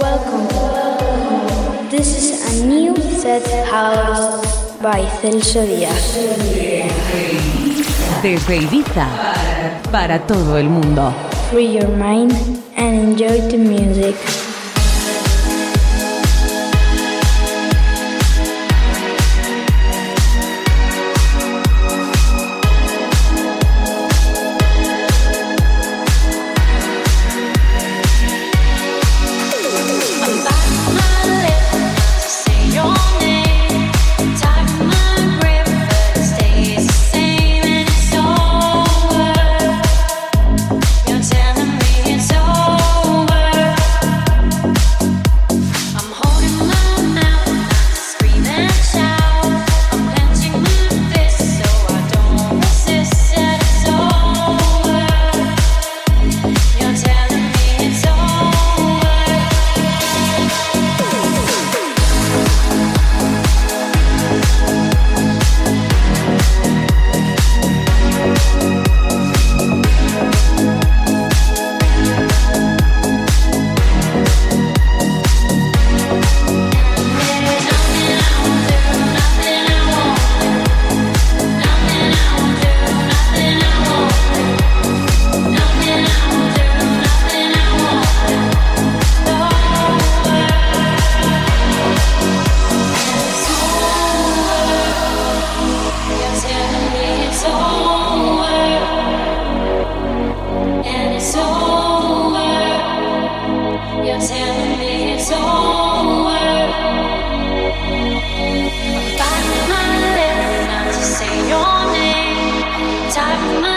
Welcome. This is a new set house by Celso Díaz. Desde Ibiza para todo el mundo. Free your mind and enjoy the music. time.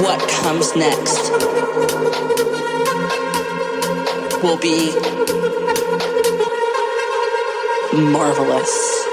what comes next will be marvelous.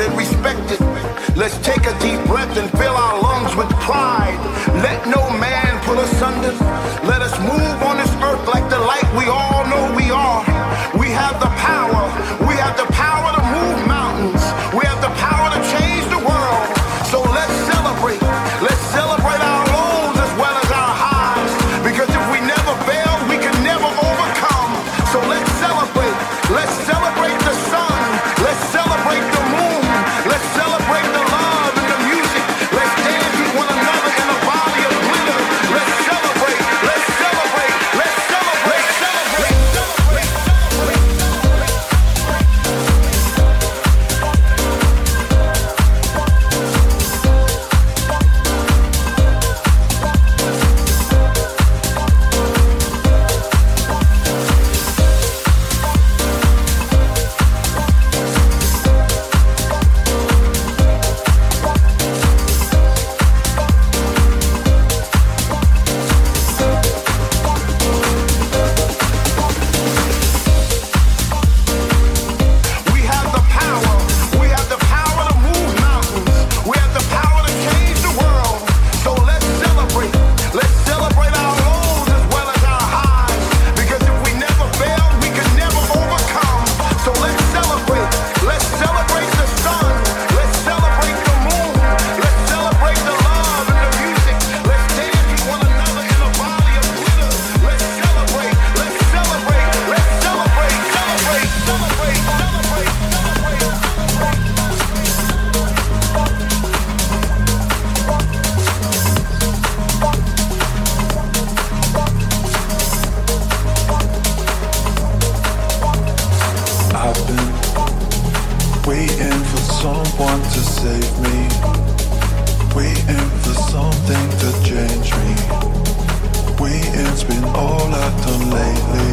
and respected. Let's take a deep breath and fill our lungs with pride. Let no man pull us under. Let us move one to save me. Waiting for something to change me. Waiting's been all I've done lately.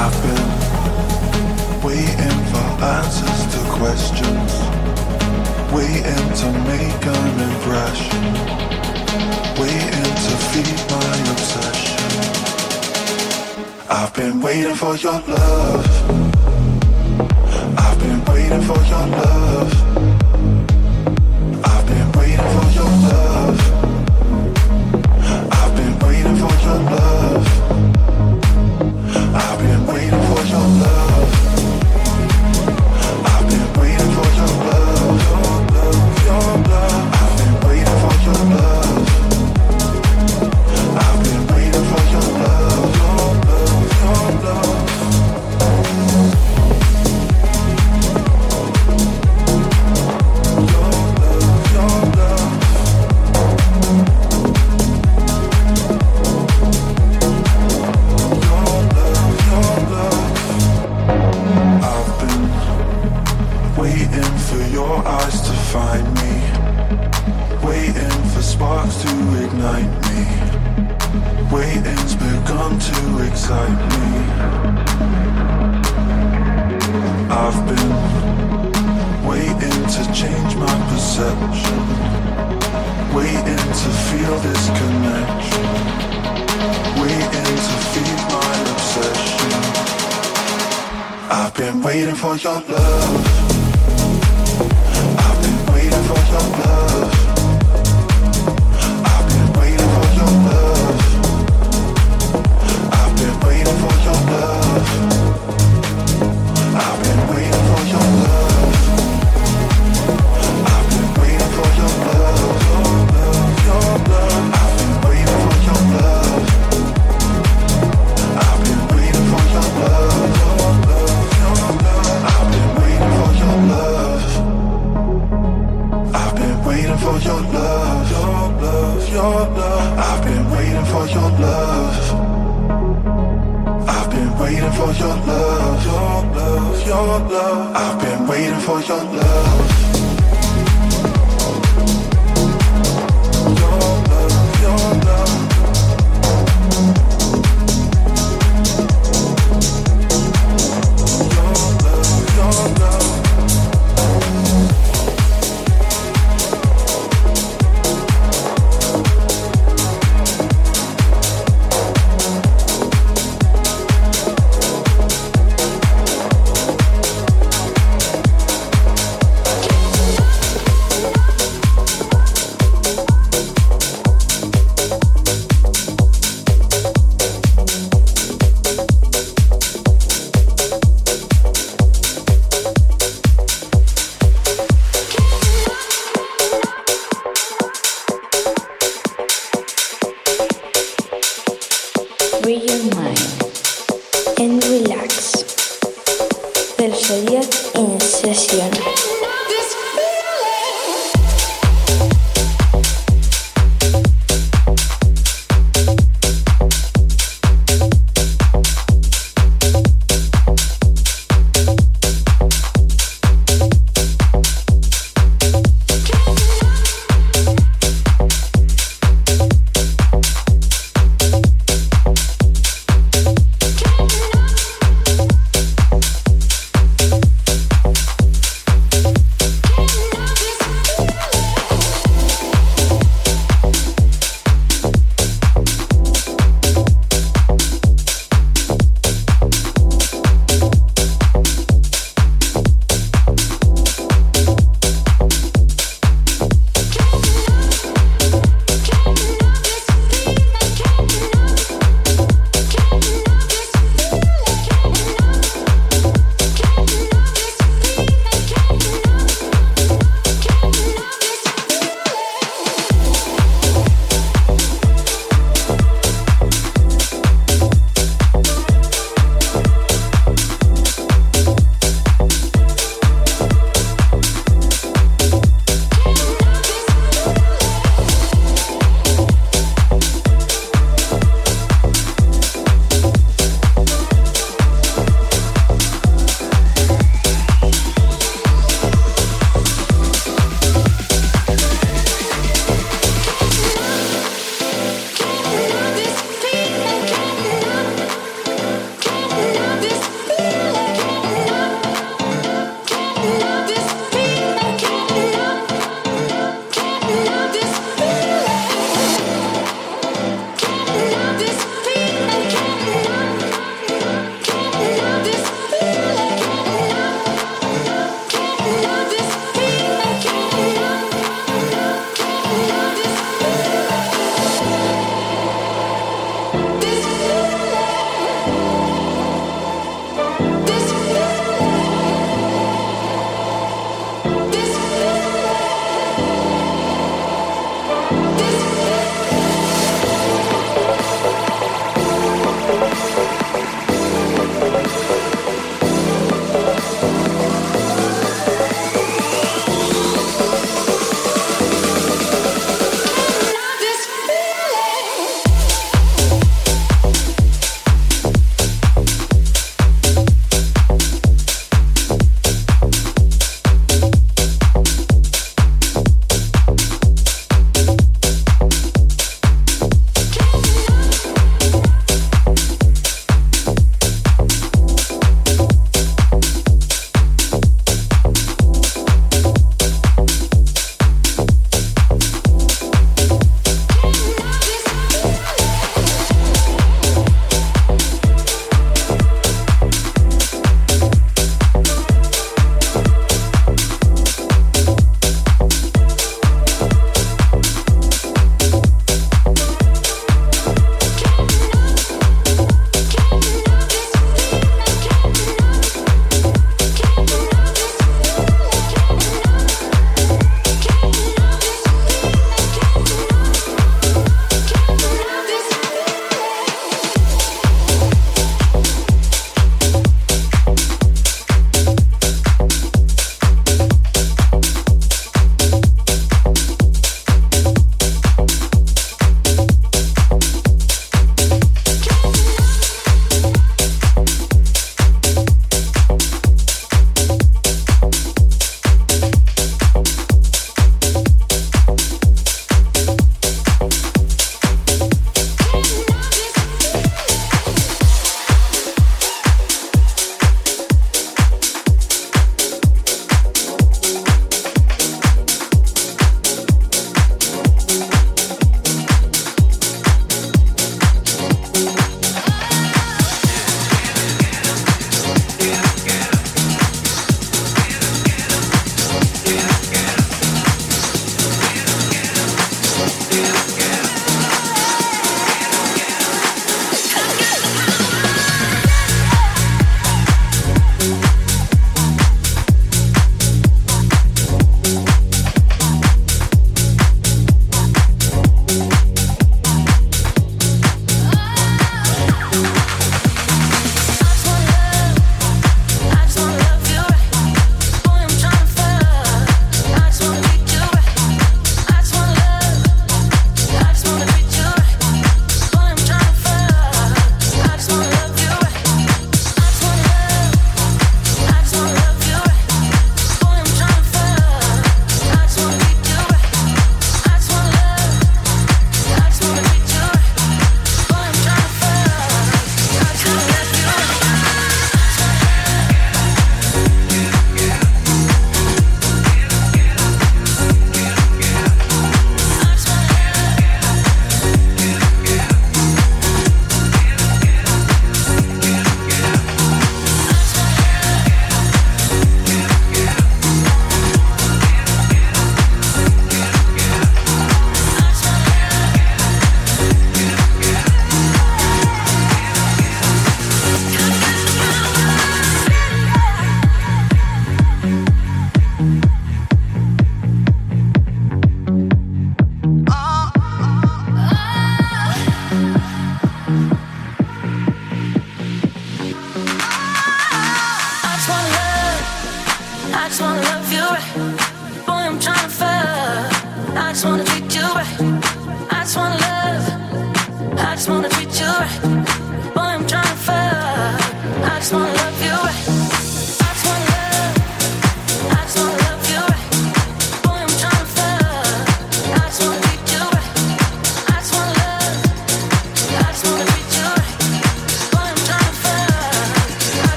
I've been waiting for answers to questions. Waiting to make an impression. Waiting to feed my obsession. I've been waiting for your love waiting for your love.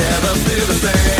Never feel the same.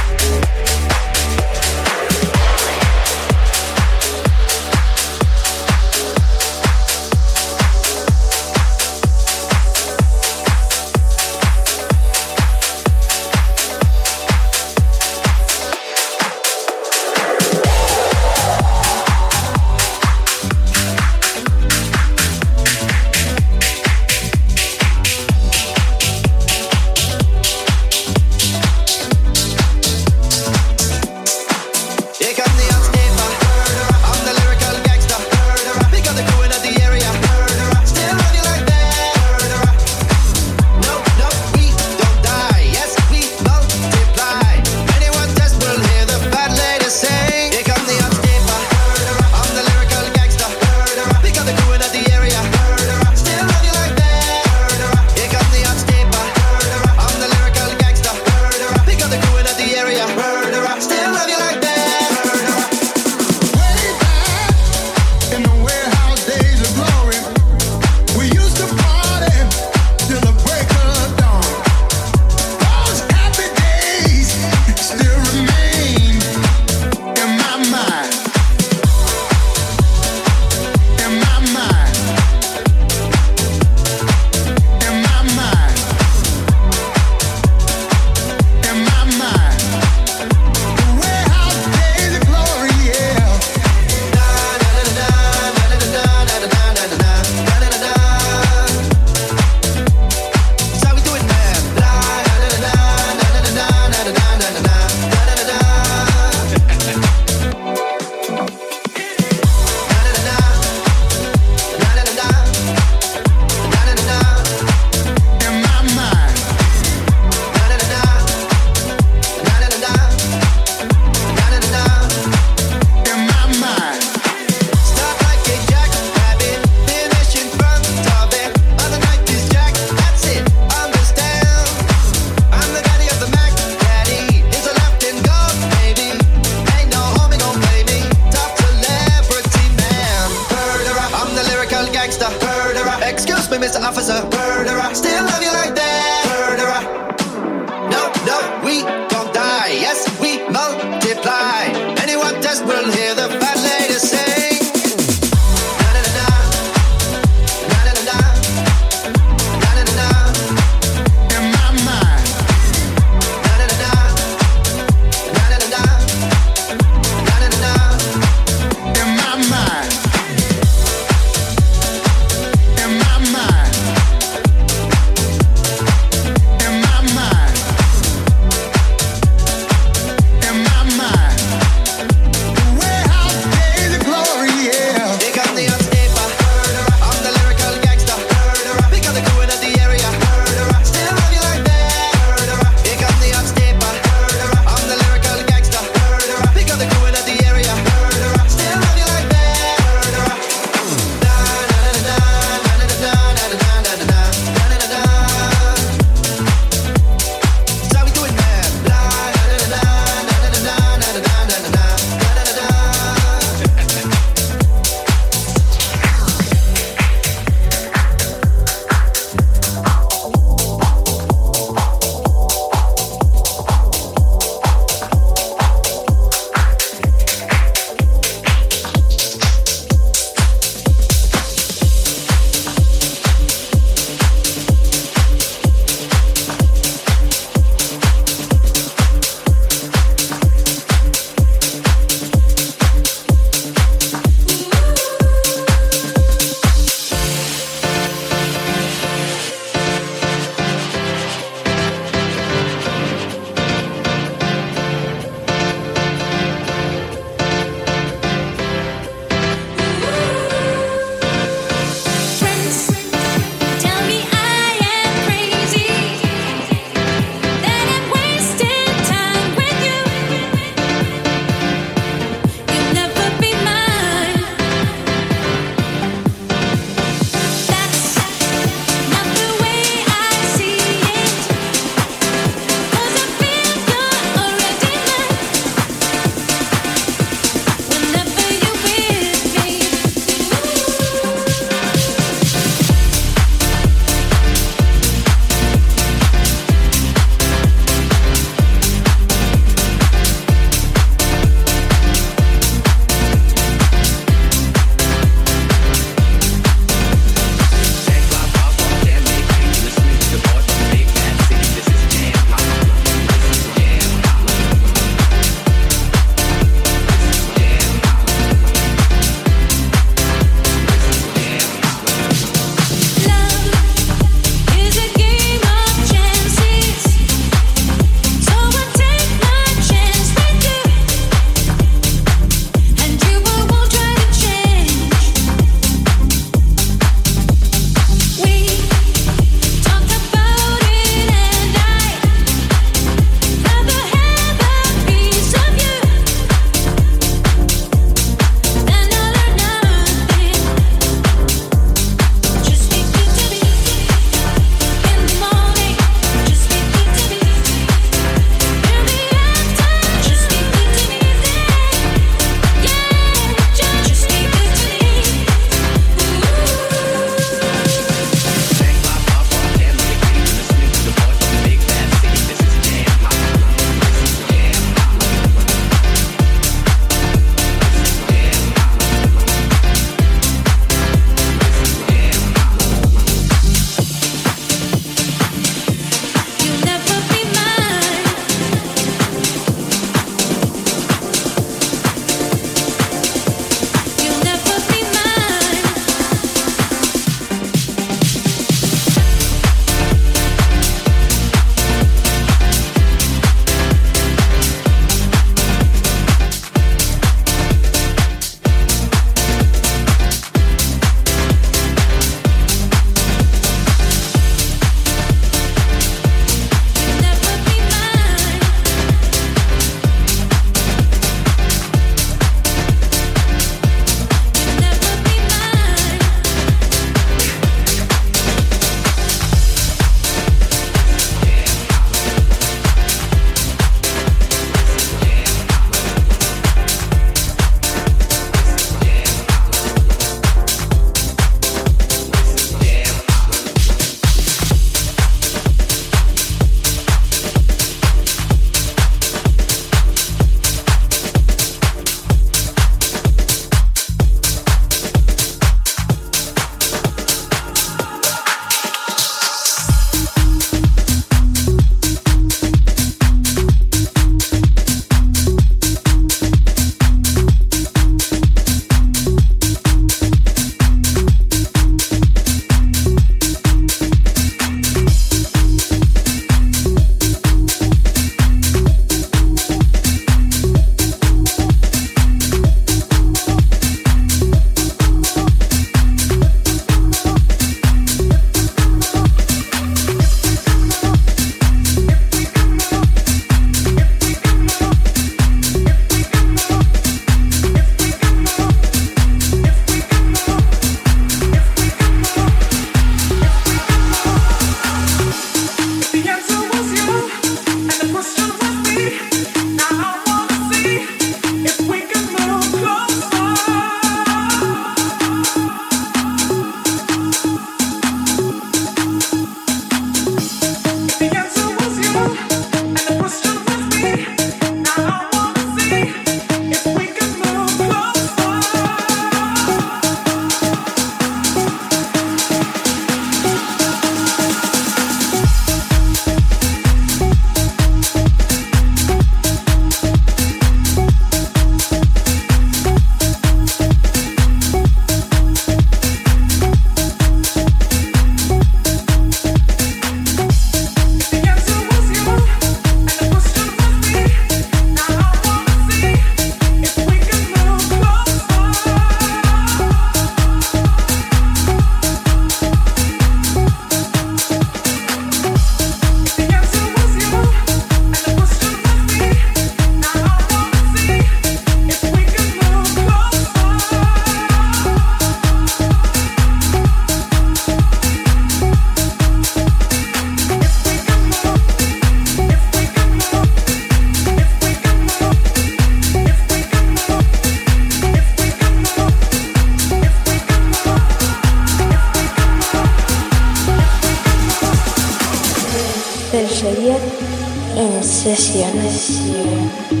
嫌那些